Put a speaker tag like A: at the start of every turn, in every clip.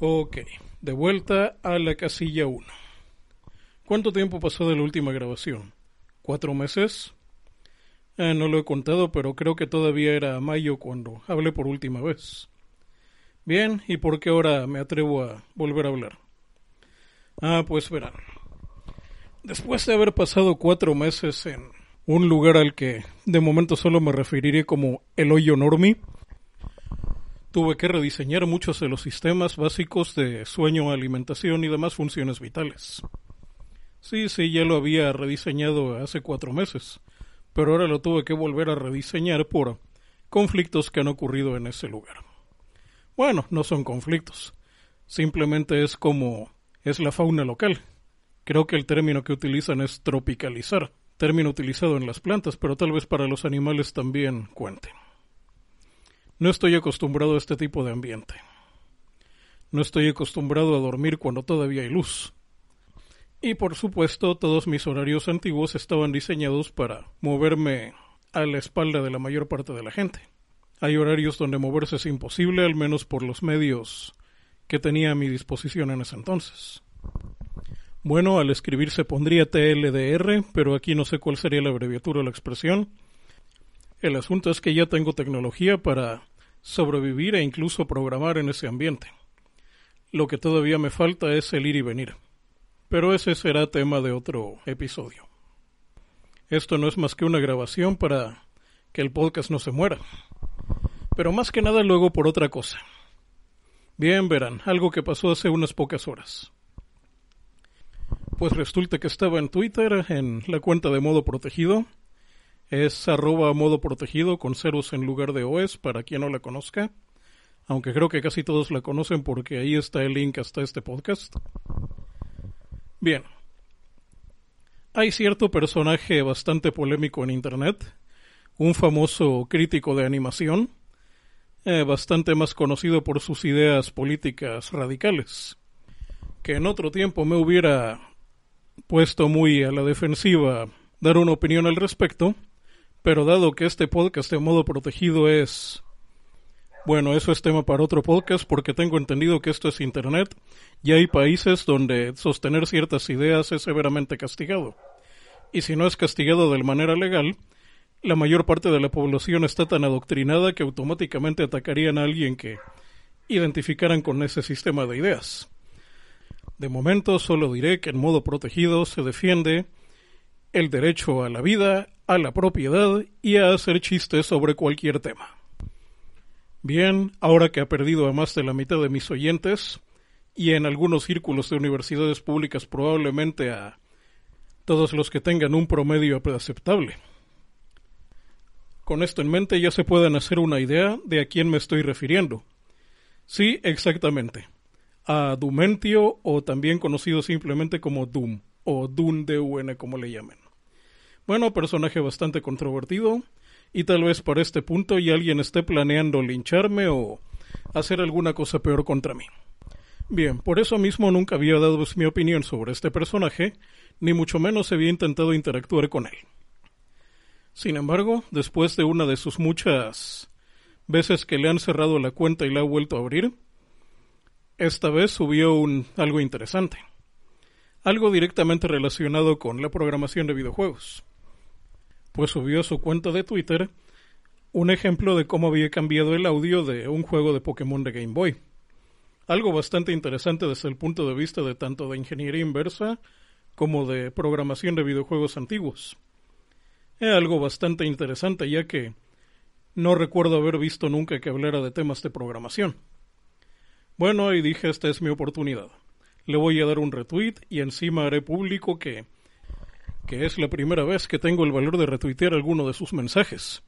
A: Ok, de vuelta a la casilla 1. ¿Cuánto tiempo pasó de la última grabación? ¿Cuatro meses? Eh, no lo he contado, pero creo que todavía era mayo cuando hablé por última vez. Bien, ¿y por qué ahora me atrevo a volver a hablar? Ah, pues verán. Después de haber pasado cuatro meses en un lugar al que de momento solo me referiré como el hoyo normi, tuve que rediseñar muchos de los sistemas básicos de sueño, alimentación y demás funciones vitales. Sí, sí, ya lo había rediseñado hace cuatro meses, pero ahora lo tuve que volver a rediseñar por conflictos que han ocurrido en ese lugar. Bueno, no son conflictos, simplemente es como es la fauna local. Creo que el término que utilizan es tropicalizar, término utilizado en las plantas, pero tal vez para los animales también cuente. No estoy acostumbrado a este tipo de ambiente. No estoy acostumbrado a dormir cuando todavía hay luz. Y por supuesto, todos mis horarios antiguos estaban diseñados para moverme a la espalda de la mayor parte de la gente. Hay horarios donde moverse es imposible, al menos por los medios que tenía a mi disposición en ese entonces. Bueno, al escribir se pondría TLDR, pero aquí no sé cuál sería la abreviatura o la expresión. El asunto es que ya tengo tecnología para sobrevivir e incluso programar en ese ambiente. Lo que todavía me falta es el ir y venir. Pero ese será tema de otro episodio. Esto no es más que una grabación para que el podcast no se muera. Pero más que nada luego por otra cosa. Bien, verán, algo que pasó hace unas pocas horas. Pues resulta que estaba en Twitter, en la cuenta de modo protegido, es arroba modo protegido con ceros en lugar de OS para quien no la conozca. Aunque creo que casi todos la conocen porque ahí está el link hasta este podcast. Bien. Hay cierto personaje bastante polémico en Internet, un famoso crítico de animación, eh, bastante más conocido por sus ideas políticas radicales, que en otro tiempo me hubiera puesto muy a la defensiva dar una opinión al respecto, pero dado que este podcast de modo protegido es... Bueno, eso es tema para otro podcast porque tengo entendido que esto es Internet y hay países donde sostener ciertas ideas es severamente castigado. Y si no es castigado de manera legal, la mayor parte de la población está tan adoctrinada que automáticamente atacarían a alguien que identificaran con ese sistema de ideas. De momento solo diré que en modo protegido se defiende el derecho a la vida, a la propiedad y a hacer chistes sobre cualquier tema. Bien, ahora que ha perdido a más de la mitad de mis oyentes, y en algunos círculos de universidades públicas probablemente a todos los que tengan un promedio aceptable. Con esto en mente ya se pueden hacer una idea de a quién me estoy refiriendo. Sí, exactamente. A Dumentio o también conocido simplemente como Doom o Dun de como le llamen. Bueno, personaje bastante controvertido y tal vez por este punto ya alguien esté planeando lincharme o hacer alguna cosa peor contra mí. Bien, por eso mismo nunca había dado mi opinión sobre este personaje, ni mucho menos había intentado interactuar con él. Sin embargo, después de una de sus muchas veces que le han cerrado la cuenta y la ha vuelto a abrir, esta vez subió un algo interesante. Algo directamente relacionado con la programación de videojuegos pues subió a su cuenta de Twitter un ejemplo de cómo había cambiado el audio de un juego de Pokémon de Game Boy. Algo bastante interesante desde el punto de vista de tanto de ingeniería inversa como de programación de videojuegos antiguos. Es algo bastante interesante ya que no recuerdo haber visto nunca que hablara de temas de programación. Bueno, y dije esta es mi oportunidad. Le voy a dar un retweet y encima haré público que que es la primera vez que tengo el valor de retuitear alguno de sus mensajes,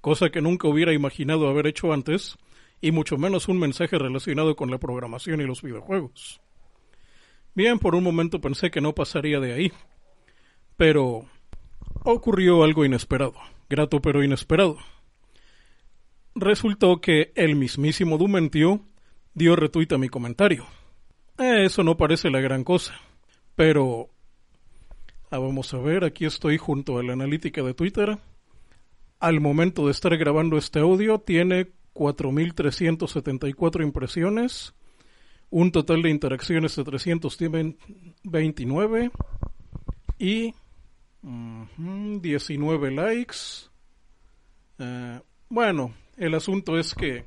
A: cosa que nunca hubiera imaginado haber hecho antes, y mucho menos un mensaje relacionado con la programación y los videojuegos. Bien, por un momento pensé que no pasaría de ahí, pero ocurrió algo inesperado, grato pero inesperado. Resultó que el mismísimo Dumentio dio retweet a mi comentario. Eh, eso no parece la gran cosa, pero ah, vamos a ver, aquí estoy junto a la analítica de Twitter. Al momento de estar grabando este audio tiene 4.374 impresiones, un total de interacciones de 329 y 19 likes. Eh, bueno, el asunto es que,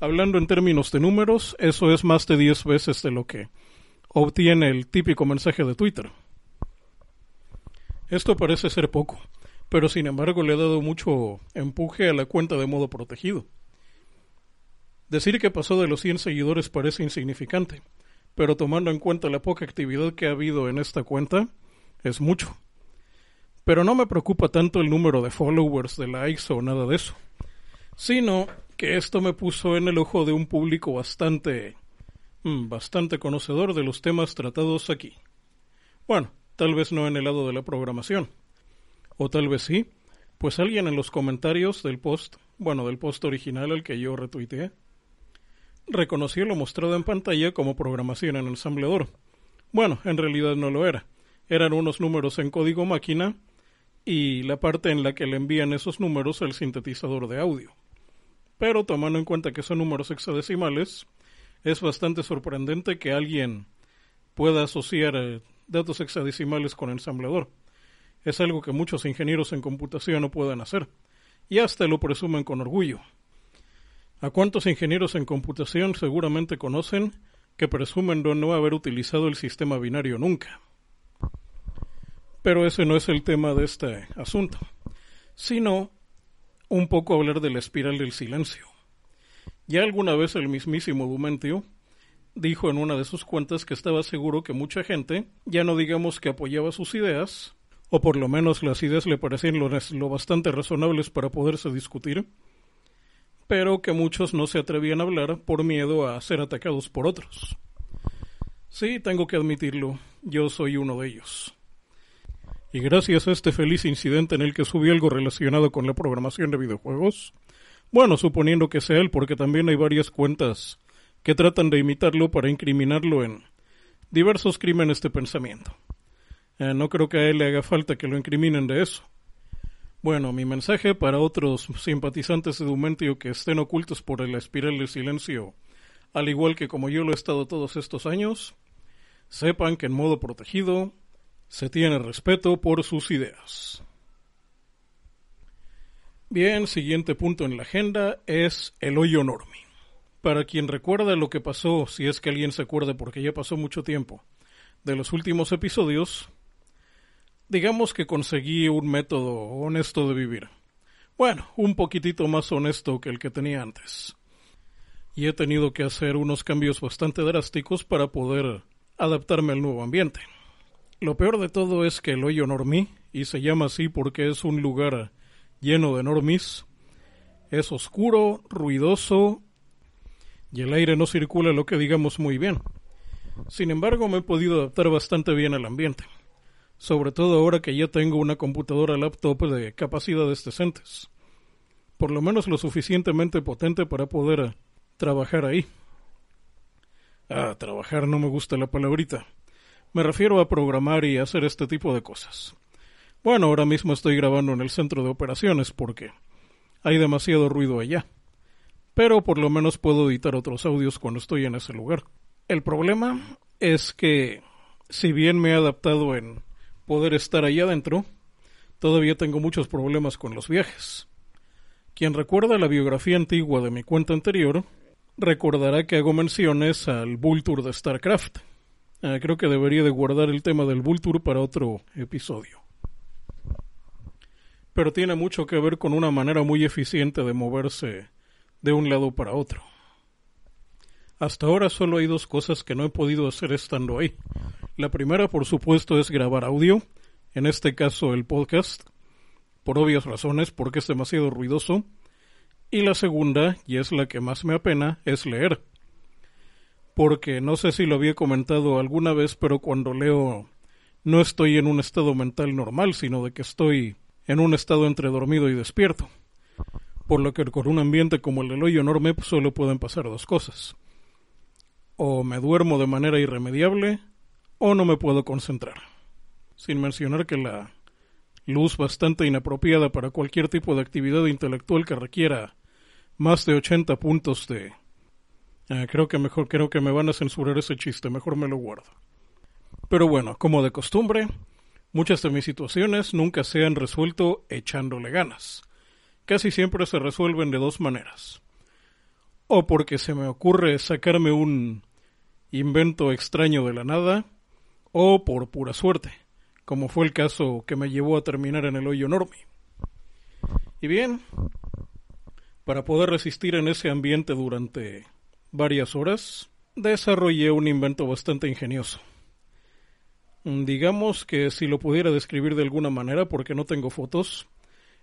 A: hablando en términos de números, eso es más de 10 veces de lo que obtiene el típico mensaje de Twitter. Esto parece ser poco, pero sin embargo le ha dado mucho empuje a la cuenta de modo protegido. Decir que pasó de los 100 seguidores parece insignificante, pero tomando en cuenta la poca actividad que ha habido en esta cuenta, es mucho. Pero no me preocupa tanto el número de followers, de likes o nada de eso, sino que esto me puso en el ojo de un público bastante, mm, bastante conocedor de los temas tratados aquí. Bueno, tal vez no en el lado de la programación, o tal vez sí, pues alguien en los comentarios del post, bueno, del post original al que yo retuiteé, reconoció lo mostrado en pantalla como programación en ensamblador. Bueno, en realidad no lo era. Eran unos números en código máquina y la parte en la que le envían esos números al sintetizador de audio. Pero tomando en cuenta que son números hexadecimales, es bastante sorprendente que alguien pueda asociar eh, datos hexadecimales con ensamblador. Es algo que muchos ingenieros en computación no pueden hacer, y hasta lo presumen con orgullo. ¿A cuántos ingenieros en computación seguramente conocen que presumen de no haber utilizado el sistema binario nunca? Pero ese no es el tema de este asunto, sino un poco hablar de la espiral del silencio. Ya alguna vez el mismísimo Dumentio dijo en una de sus cuentas que estaba seguro que mucha gente, ya no digamos que apoyaba sus ideas, o por lo menos las ideas le parecían lo, bastante razonables para poderse discutir, pero que muchos no se atrevían a hablar por miedo a ser atacados por otros. Sí, tengo que admitirlo, yo soy uno de ellos. Y gracias a este feliz incidente en el que subí algo relacionado con la programación de videojuegos, bueno, suponiendo que sea él, porque también hay varias cuentas que tratan de imitarlo para incriminarlo en diversos crímenes de pensamiento. Eh, no creo que a él le haga falta que lo incriminen de eso. Bueno, mi mensaje para otros simpatizantes de Dumentio que estén ocultos por la espiral del silencio, al igual que como yo lo he estado todos estos años, sepan que en modo protegido se tiene respeto por sus ideas. Bien, siguiente punto en la agenda es el hoyo Normi. Para quien recuerda lo que pasó, si es que alguien se acuerda porque ya pasó mucho tiempo, de los últimos episodios, digamos que conseguí un método honesto de vivir. Bueno, un poquitito más honesto que el que tenía antes. Y he tenido que hacer unos cambios bastante drásticos para poder adaptarme al nuevo ambiente. Lo peor de todo es que el hoyo normí, y se llama así porque es un lugar lleno de normis, es oscuro, ruidoso, y el aire no circula lo que digamos muy bien. Sin embargo, me he podido adaptar bastante bien al ambiente sobre todo ahora que ya tengo una computadora laptop de capacidades decentes. Por lo menos lo suficientemente potente para poder trabajar ahí. Ah, trabajar no me gusta la palabrita. Me refiero a programar y hacer este tipo de cosas. Bueno, ahora mismo estoy grabando en el centro de operaciones porque hay demasiado ruido allá. Pero por lo menos puedo editar otros audios cuando estoy en ese lugar. El problema es que, si bien me he adaptado en poder estar allá adentro, todavía tengo muchos problemas con los viajes. Quien recuerda la biografía antigua de mi cuenta anterior, recordará que hago menciones al Bull Tour de StarCraft. Ah, creo que debería de guardar el tema del Bull Tour para otro episodio. Pero tiene mucho que ver con una manera muy eficiente de moverse de un lado para otro. Hasta ahora solo hay dos cosas que no he podido hacer estando ahí. La primera, por supuesto, es grabar audio, en este caso el podcast, por obvias razones, porque es demasiado ruidoso. Y la segunda, y es la que más me apena, es leer. Porque no sé si lo había comentado alguna vez, pero cuando leo no estoy en un estado mental normal, sino de que estoy en un estado entre dormido y despierto. Por lo que con un ambiente como el del hoyo enorme pues, solo pueden pasar dos cosas. O me duermo de manera irremediable, o no me puedo concentrar. Sin mencionar que la luz bastante inapropiada para cualquier tipo de actividad intelectual que requiera más de 80 puntos de... Eh, creo que mejor, creo que me van a censurar ese chiste, mejor me lo guardo. Pero bueno, como de costumbre, muchas de mis situaciones nunca se han resuelto echándole ganas. Casi siempre se resuelven de dos maneras. O porque se me ocurre sacarme un invento extraño de la nada, o por pura suerte como fue el caso que me llevó a terminar en el hoyo enorme. Y bien, para poder resistir en ese ambiente durante varias horas, desarrollé un invento bastante ingenioso. Digamos que si lo pudiera describir de alguna manera, porque no tengo fotos,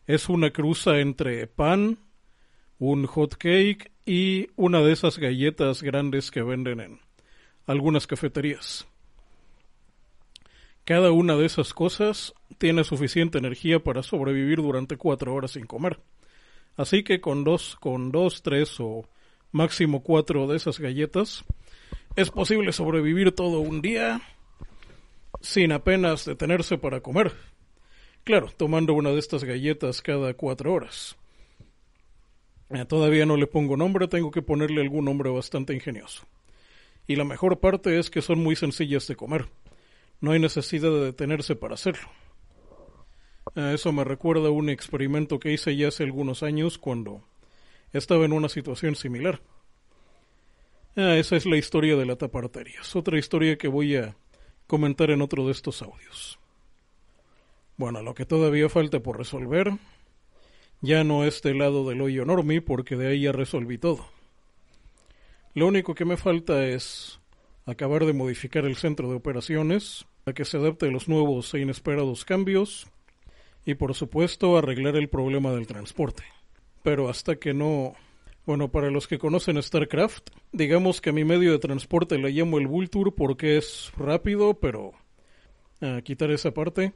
A: es una cruza entre pan, un hot cake y una de esas galletas grandes que venden en algunas cafeterías. Cada una de esas cosas tiene suficiente energía para sobrevivir durante cuatro horas sin comer. Así que con dos, con dos, tres o máximo cuatro de esas galletas, es posible sobrevivir todo un día sin apenas detenerse para comer. Claro, tomando una de estas galletas cada cuatro horas. Eh, todavía no le pongo nombre, tengo que ponerle algún nombre bastante ingenioso. Y la mejor parte es que son muy sencillas de comer. No hay necesidad de detenerse para hacerlo. eso me recuerda a un experimento que hice ya hace algunos años cuando estaba en una situación similar. esa es la historia de la taparterias, otra historia que voy a comentar en otro de estos audios. Bueno, lo que todavía falta por resolver ya no es del lado del hoyo enorme porque de ahí ya resolví todo. Lo único que me falta es acabar de modificar el centro de operaciones a que se adapte a los nuevos e inesperados cambios y por supuesto arreglar el problema del transporte. Pero hasta que no... Bueno, para los que conocen StarCraft, digamos que a mi medio de transporte le llamo el Vulture porque es rápido, pero... A quitar esa parte.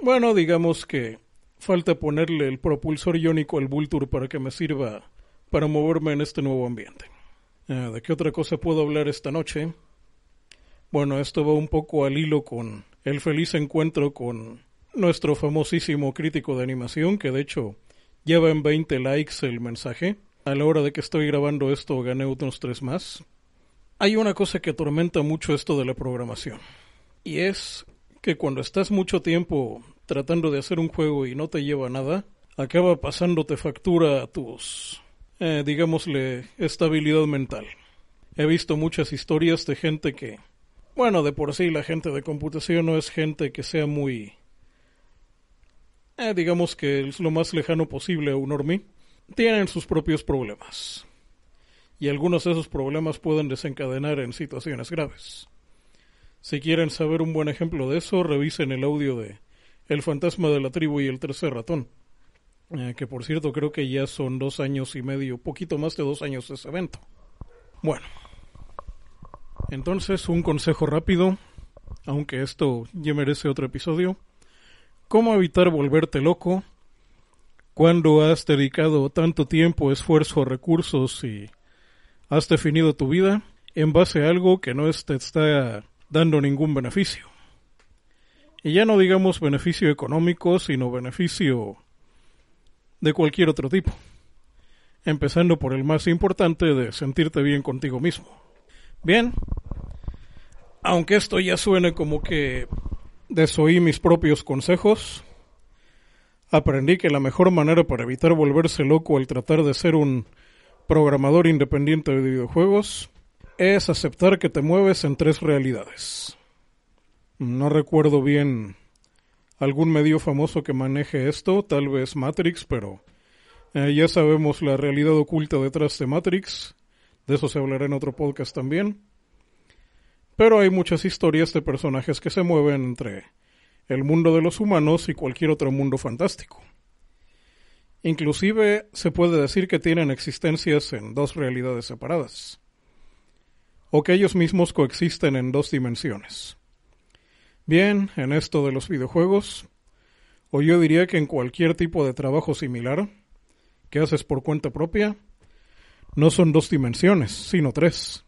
A: Bueno, digamos que falta ponerle el propulsor iónico al Vulture para que me sirva para moverme en este nuevo ambiente. Ah, ¿De qué otra cosa puedo hablar esta noche? Bueno, esto va un poco al hilo con el feliz encuentro con nuestro famosísimo crítico de animación, que de hecho lleva en 20 likes el mensaje. A la hora de que estoy grabando esto gané otros tres más. Hay una cosa que atormenta mucho esto de la programación. Y es que cuando estás mucho tiempo tratando de hacer un juego y no te lleva nada, acaba pasándote factura a tus eh, digámosle, estabilidad mental. He visto muchas historias de gente que, bueno, de por sí la gente de computación no es gente que sea muy, eh, digamos que es lo más lejano posible a un normie, tienen sus propios problemas. Y algunos de esos problemas pueden desencadenar en situaciones graves. Si quieren saber un buen ejemplo de eso, revisen el audio de El fantasma de la tribu y el tercer ratón. Eh, que por cierto creo que ya son dos años y medio, poquito más de dos años ese evento. Bueno, entonces un consejo rápido, aunque esto ya merece otro episodio. ¿Cómo evitar volverte loco cuando has dedicado tanto tiempo, esfuerzo, recursos y has definido tu vida en base a algo que no te está dando ningún beneficio? Y ya no digamos beneficio económico, sino beneficio de cualquier otro tipo, empezando por el más importante de sentirte bien contigo mismo. Bien, aunque esto ya suene como que desoí mis propios consejos, aprendí que la mejor manera para evitar volverse loco al tratar de ser un programador independiente de videojuegos es aceptar que te mueves en tres realidades. No recuerdo bien algún medio famoso que maneje esto, tal vez Matrix, pero eh, ya sabemos la realidad oculta detrás de Matrix, de eso se hablará en otro podcast también. Pero hay muchas historias de personajes que se mueven entre el mundo de los humanos y cualquier otro mundo fantástico. Inclusive se puede decir que tienen existencias en dos realidades separadas, o que ellos mismos coexisten en dos dimensiones. Bien, en esto de los videojuegos, o yo diría que en cualquier tipo de trabajo similar que haces por cuenta propia, no son dos dimensiones, sino tres.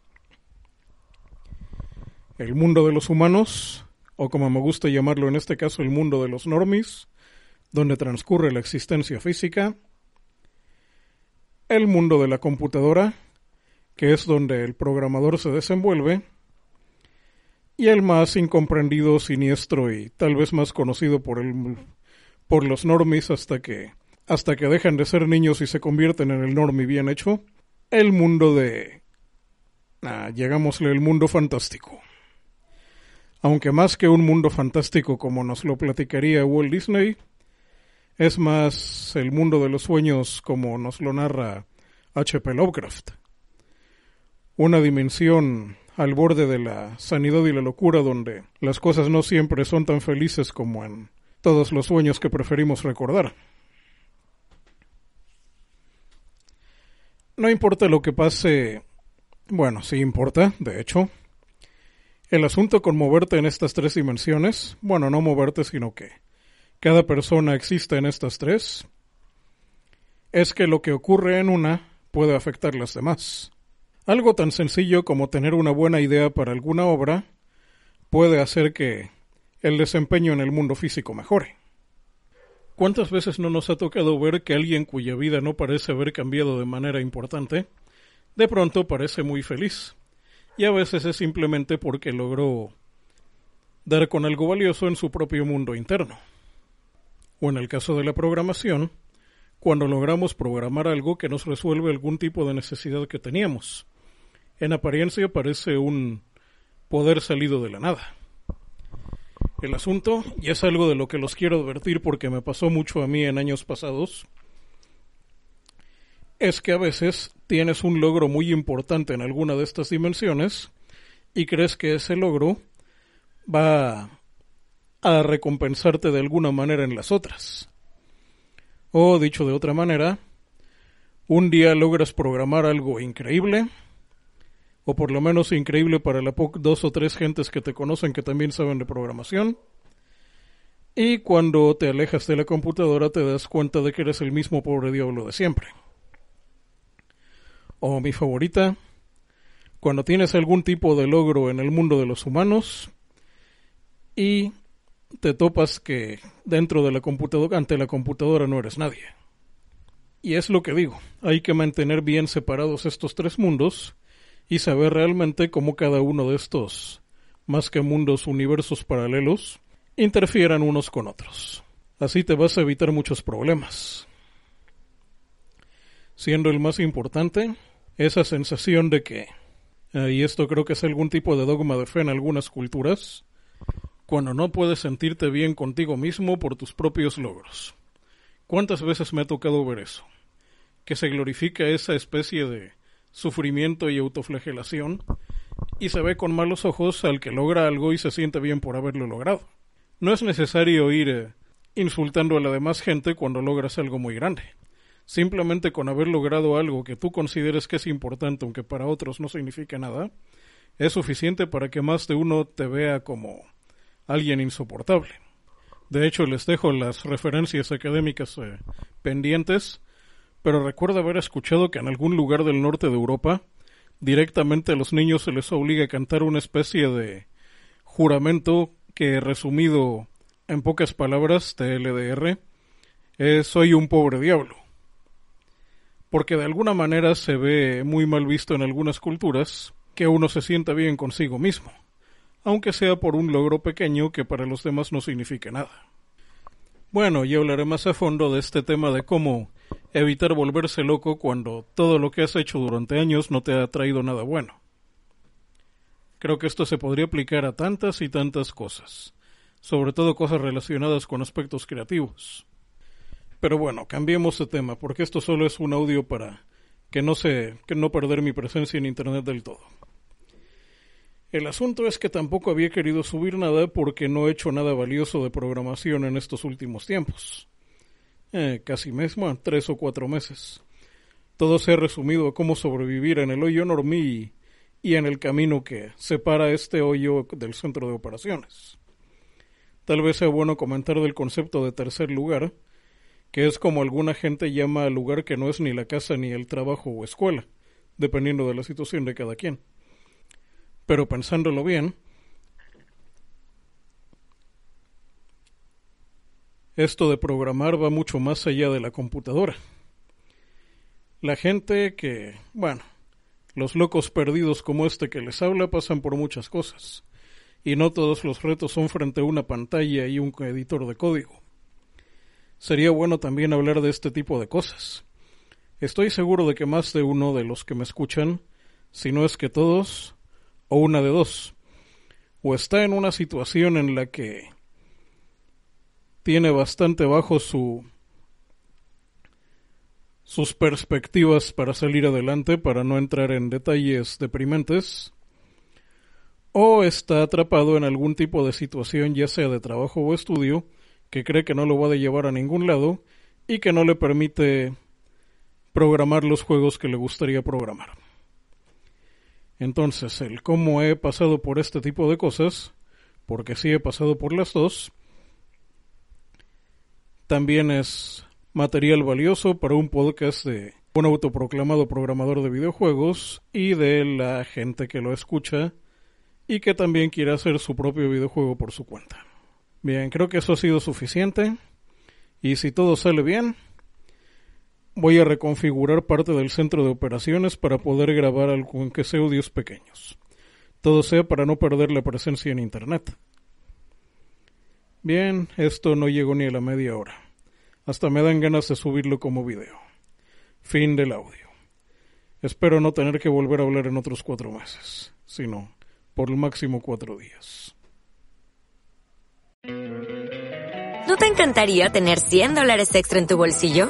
A: El mundo de los humanos, o como me gusta llamarlo en este caso el mundo de los normis, donde transcurre la existencia física, el mundo de la computadora, que es donde el programador se desenvuelve, y el más incomprendido, siniestro y tal vez más conocido por el por los normis hasta que hasta que dejan de ser niños y se convierten en el normi bien hecho, el mundo de ah, llegámosle el mundo fantástico. Aunque más que un mundo fantástico como nos lo platicaría Walt Disney, es más el mundo de los sueños como nos lo narra H.P. Lovecraft. Una dimensión al borde de la sanidad y la locura donde las cosas no siempre son tan felices como en todos los sueños que preferimos recordar. No importa lo que pase, bueno, sí importa, de hecho. El asunto con moverte en estas tres dimensiones, bueno, no moverte, sino que cada persona existe en estas tres, es que lo que ocurre en una puede afectar las demás. Algo tan sencillo como tener una buena idea para alguna obra puede hacer que el desempeño en el mundo físico mejore. ¿Cuántas veces no nos ha tocado ver que alguien cuya vida no parece haber cambiado de manera importante, de pronto parece muy feliz? Y a veces es simplemente porque logró dar con algo valioso en su propio mundo interno. O en el caso de la programación, cuando logramos programar algo que nos resuelve algún tipo de necesidad que teníamos en apariencia parece un poder salido de la nada. El asunto, y es algo de lo que los quiero advertir porque me pasó mucho a mí en años pasados, es que a veces tienes un logro muy importante en alguna de estas dimensiones y crees que ese logro va a recompensarte de alguna manera en las otras. O dicho de otra manera, un día logras programar algo increíble, o por lo menos increíble para la dos o tres gentes que te conocen que también saben de programación. Y cuando te alejas de la computadora te das cuenta de que eres el mismo pobre diablo de siempre. O mi favorita, cuando tienes algún tipo de logro en el mundo de los humanos y te topas que dentro de la computadora, ante la computadora no eres nadie. Y es lo que digo, hay que mantener bien separados estos tres mundos y saber realmente cómo cada uno de estos, más que mundos, universos paralelos, interfieran unos con otros. Así te vas a evitar muchos problemas. Siendo el más importante, esa sensación de que, y esto creo que es algún tipo de dogma de fe en algunas culturas, cuando no puedes sentirte bien contigo mismo por tus propios logros. ¿Cuántas veces me ha tocado ver eso? Que se glorifica esa especie de sufrimiento y autoflagelación, y se ve con malos ojos al que logra algo y se siente bien por haberlo logrado. No es necesario ir eh, insultando a la demás gente cuando logras algo muy grande. Simplemente con haber logrado algo que tú consideres que es importante, aunque para otros no signifique nada, es suficiente para que más de uno te vea como alguien insoportable. De hecho, les dejo las referencias académicas eh, pendientes pero recuerdo haber escuchado que en algún lugar del norte de Europa directamente a los niños se les obliga a cantar una especie de juramento que resumido en pocas palabras TLDR es soy un pobre diablo. Porque de alguna manera se ve muy mal visto en algunas culturas que uno se sienta bien consigo mismo, aunque sea por un logro pequeño que para los demás no signifique nada. Bueno, yo hablaré más a fondo de este tema de cómo evitar volverse loco cuando todo lo que has hecho durante años no te ha traído nada bueno. Creo que esto se podría aplicar a tantas y tantas cosas, sobre todo cosas relacionadas con aspectos creativos. Pero bueno, cambiemos de tema, porque esto solo es un audio para que no se, que no perder mi presencia en internet del todo. El asunto es que tampoco había querido subir nada porque no he hecho nada valioso de programación en estos últimos tiempos. eh, casi mismo, tres o cuatro meses. Todo se ha resumido a cómo sobrevivir en el hoyo normí y en el camino que separa este hoyo del centro de operaciones. Tal vez sea bueno comentar del concepto de tercer lugar, que es como alguna gente llama al lugar que no es ni la casa ni el trabajo o escuela, dependiendo de la situación de cada quien. Pero pensándolo bien, esto de programar va mucho más allá de la computadora. La gente que, bueno, los locos perdidos como este que les habla pasan por muchas cosas, y no todos los retos son frente a una pantalla y un editor de código. Sería bueno también hablar de este tipo de cosas. Estoy seguro de que más de uno de los que me escuchan, si no es que todos, o una de dos, o está en una situación en la que tiene bastante bajo su sus perspectivas para salir adelante, para no entrar en detalles deprimentes, o está atrapado en algún tipo de situación, ya sea de trabajo o estudio, que cree que no lo va a llevar a ningún lado y que no le permite programar los juegos que le gustaría programar. Entonces, el cómo he pasado por este tipo de cosas, porque sí he pasado por las dos, también es material valioso para un podcast de un autoproclamado programador de videojuegos y de la gente que lo escucha y que también quiere hacer su propio videojuego por su cuenta. Bien, creo que eso ha sido suficiente y si todo sale bien, voy a reconfigurar parte del centro de operaciones para poder grabar algo que sea audios pequeños. Todo sea para no perder la presencia en Internet. Bien, esto no llegó ni a la media hora. Hasta me dan ganas de subirlo como video. Fin del audio. Espero no tener que volver a hablar en otros cuatro meses, sino por el máximo cuatro días.
B: ¿No te encantaría tener 100 dólares extra en tu bolsillo?